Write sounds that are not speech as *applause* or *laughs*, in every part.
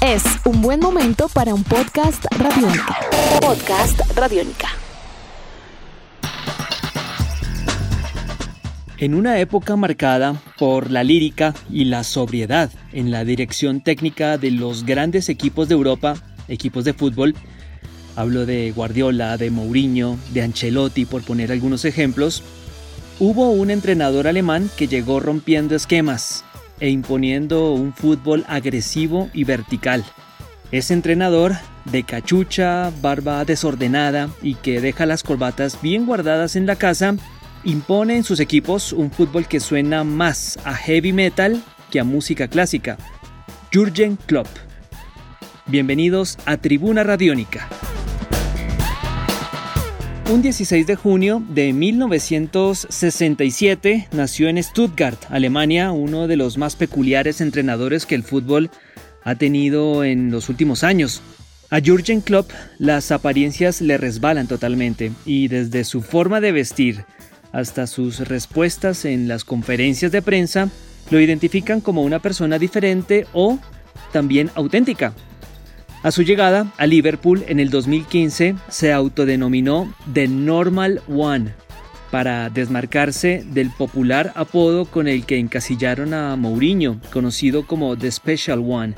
Es un buen momento para un podcast radiónica. Podcast radiónica. En una época marcada por la lírica y la sobriedad en la dirección técnica de los grandes equipos de Europa, equipos de fútbol, hablo de Guardiola, de Mourinho, de Ancelotti, por poner algunos ejemplos, hubo un entrenador alemán que llegó rompiendo esquemas, e imponiendo un fútbol agresivo y vertical. Es entrenador de cachucha, barba desordenada y que deja las corbatas bien guardadas en la casa, impone en sus equipos un fútbol que suena más a heavy metal que a música clásica. Jürgen Klopp. Bienvenidos a Tribuna Radiónica. Un 16 de junio de 1967 nació en Stuttgart, Alemania, uno de los más peculiares entrenadores que el fútbol ha tenido en los últimos años. A Jürgen Klopp las apariencias le resbalan totalmente y desde su forma de vestir hasta sus respuestas en las conferencias de prensa lo identifican como una persona diferente o también auténtica. A su llegada a Liverpool en el 2015 se autodenominó The Normal One para desmarcarse del popular apodo con el que encasillaron a Mourinho, conocido como The Special One.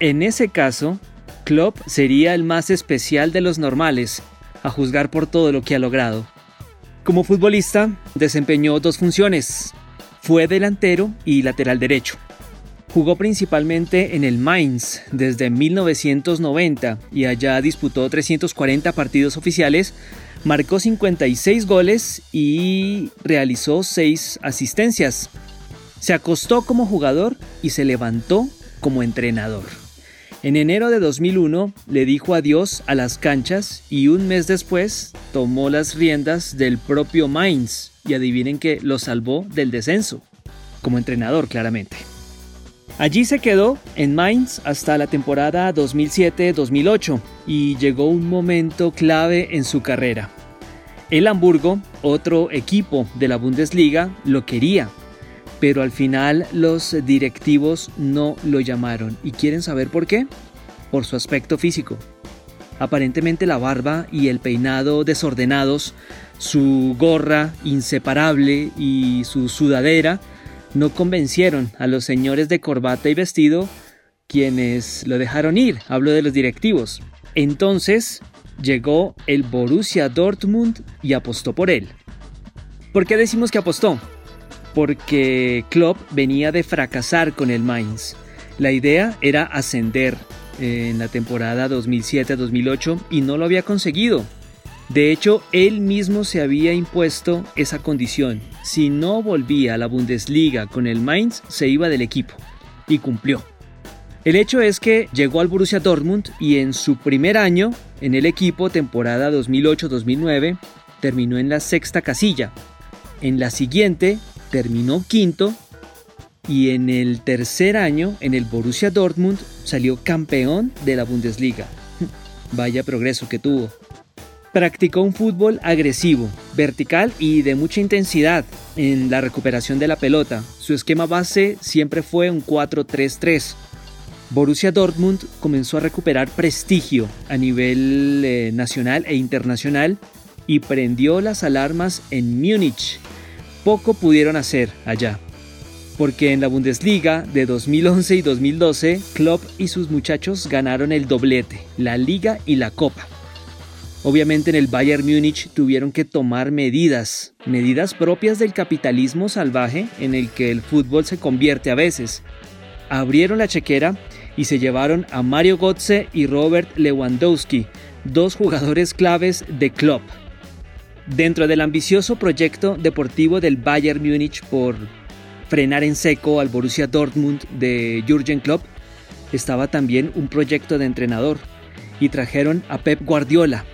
En ese caso, Klopp sería el más especial de los normales, a juzgar por todo lo que ha logrado. Como futbolista, desempeñó dos funciones. Fue delantero y lateral derecho. Jugó principalmente en el Mainz desde 1990 y allá disputó 340 partidos oficiales, marcó 56 goles y realizó 6 asistencias. Se acostó como jugador y se levantó como entrenador. En enero de 2001 le dijo adiós a las canchas y un mes después tomó las riendas del propio Mainz y adivinen que lo salvó del descenso, como entrenador claramente. Allí se quedó en Mainz hasta la temporada 2007-2008 y llegó un momento clave en su carrera. El Hamburgo, otro equipo de la Bundesliga, lo quería, pero al final los directivos no lo llamaron. ¿Y quieren saber por qué? Por su aspecto físico. Aparentemente la barba y el peinado desordenados, su gorra inseparable y su sudadera no convencieron a los señores de corbata y vestido quienes lo dejaron ir, hablo de los directivos. Entonces llegó el Borussia Dortmund y apostó por él. ¿Por qué decimos que apostó? Porque Klopp venía de fracasar con el Mainz. La idea era ascender en la temporada 2007-2008 y no lo había conseguido. De hecho, él mismo se había impuesto esa condición. Si no volvía a la Bundesliga con el Mainz, se iba del equipo. Y cumplió. El hecho es que llegó al Borussia Dortmund y en su primer año en el equipo, temporada 2008-2009, terminó en la sexta casilla. En la siguiente terminó quinto y en el tercer año en el Borussia Dortmund salió campeón de la Bundesliga. *laughs* Vaya progreso que tuvo. Practicó un fútbol agresivo, vertical y de mucha intensidad en la recuperación de la pelota. Su esquema base siempre fue un 4-3-3. Borussia Dortmund comenzó a recuperar prestigio a nivel eh, nacional e internacional y prendió las alarmas en Múnich. Poco pudieron hacer allá, porque en la Bundesliga de 2011 y 2012, Klopp y sus muchachos ganaron el doblete, la liga y la copa. Obviamente en el Bayern Múnich tuvieron que tomar medidas, medidas propias del capitalismo salvaje en el que el fútbol se convierte a veces. Abrieron la chequera y se llevaron a Mario Götze y Robert Lewandowski, dos jugadores claves de Klopp. Dentro del ambicioso proyecto deportivo del Bayern Múnich por frenar en seco al Borussia Dortmund de Jürgen Klopp, estaba también un proyecto de entrenador y trajeron a Pep Guardiola,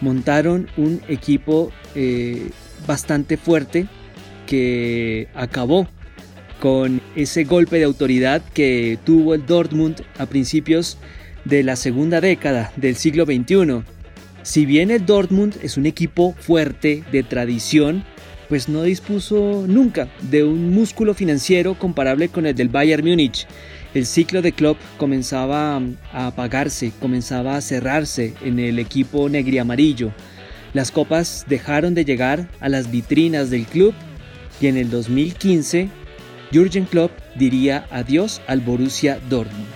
montaron un equipo eh, bastante fuerte que acabó con ese golpe de autoridad que tuvo el Dortmund a principios de la segunda década del siglo XXI. Si bien el Dortmund es un equipo fuerte de tradición, pues no dispuso nunca de un músculo financiero comparable con el del Bayern Múnich. El ciclo de Klopp comenzaba a apagarse, comenzaba a cerrarse en el equipo negri-amarillo. Las copas dejaron de llegar a las vitrinas del club y en el 2015 Jürgen Klopp diría adiós al Borussia Dortmund.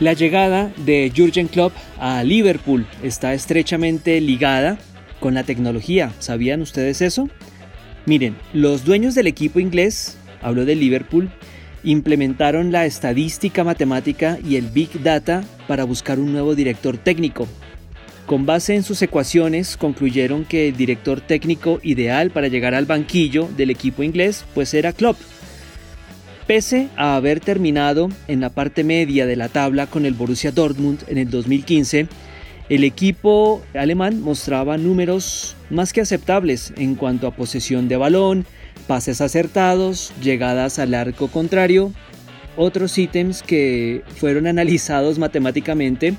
La llegada de Jürgen Klopp a Liverpool está estrechamente ligada con la tecnología. ¿Sabían ustedes eso? Miren, los dueños del equipo inglés, hablo de Liverpool, implementaron la estadística matemática y el Big Data para buscar un nuevo director técnico. Con base en sus ecuaciones concluyeron que el director técnico ideal para llegar al banquillo del equipo inglés pues era Klopp. Pese a haber terminado en la parte media de la tabla con el Borussia Dortmund en el 2015, el equipo alemán mostraba números más que aceptables en cuanto a posesión de balón, pases acertados, llegadas al arco contrario, otros ítems que fueron analizados matemáticamente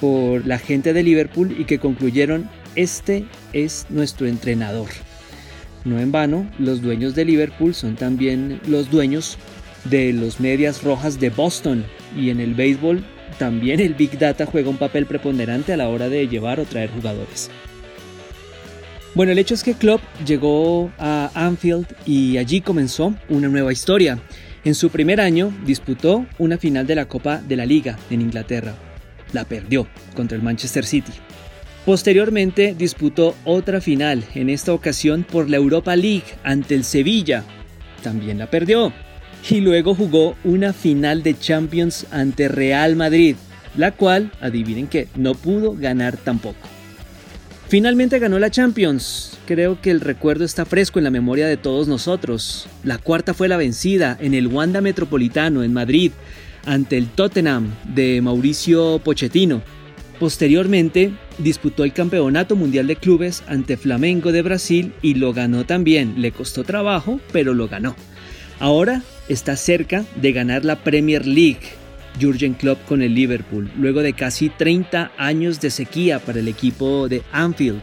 por la gente de Liverpool y que concluyeron, este es nuestro entrenador. No en vano, los dueños de Liverpool son también los dueños de los medias rojas de Boston y en el béisbol también el Big Data juega un papel preponderante a la hora de llevar o traer jugadores. Bueno, el hecho es que Klopp llegó a Anfield y allí comenzó una nueva historia. En su primer año disputó una final de la Copa de la Liga en Inglaterra. La perdió contra el Manchester City. Posteriormente disputó otra final, en esta ocasión por la Europa League ante el Sevilla. También la perdió. *laughs* Y luego jugó una final de Champions ante Real Madrid, la cual, adivinen que, no pudo ganar tampoco. Finalmente ganó la Champions. Creo que el recuerdo está fresco en la memoria de todos nosotros. La cuarta fue la vencida en el Wanda Metropolitano en Madrid ante el Tottenham de Mauricio Pochettino. Posteriormente disputó el Campeonato Mundial de Clubes ante Flamengo de Brasil y lo ganó también. Le costó trabajo, pero lo ganó. Ahora está cerca de ganar la Premier League Jurgen Klopp con el Liverpool, luego de casi 30 años de sequía para el equipo de Anfield.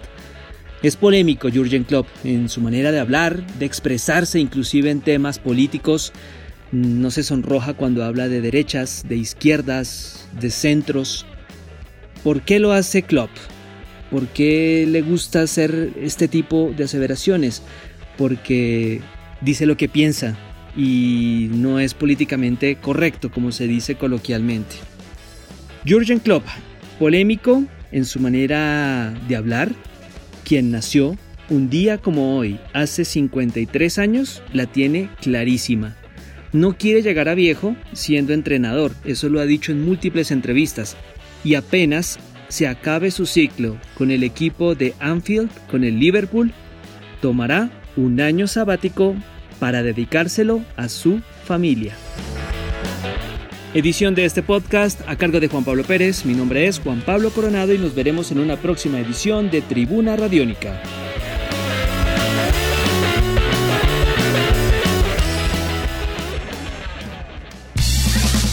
Es polémico Jurgen Klopp en su manera de hablar, de expresarse inclusive en temas políticos. No se sonroja cuando habla de derechas, de izquierdas, de centros. ¿Por qué lo hace Klopp? ¿Por qué le gusta hacer este tipo de aseveraciones? Porque dice lo que piensa, y no es políticamente correcto como se dice coloquialmente. Jürgen Klopp, polémico en su manera de hablar, quien nació un día como hoy, hace 53 años, la tiene clarísima. No quiere llegar a viejo siendo entrenador, eso lo ha dicho en múltiples entrevistas, y apenas se acabe su ciclo con el equipo de Anfield, con el Liverpool, tomará un año sabático para dedicárselo a su familia. Edición de este podcast a cargo de Juan Pablo Pérez. Mi nombre es Juan Pablo Coronado y nos veremos en una próxima edición de Tribuna Radiónica.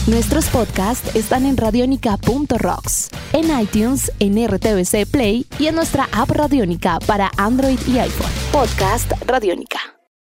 Nuestros podcasts están en radionica.rocks, en iTunes, en RTVC Play y en nuestra app Radionica para Android y iPhone. Podcast Radionica.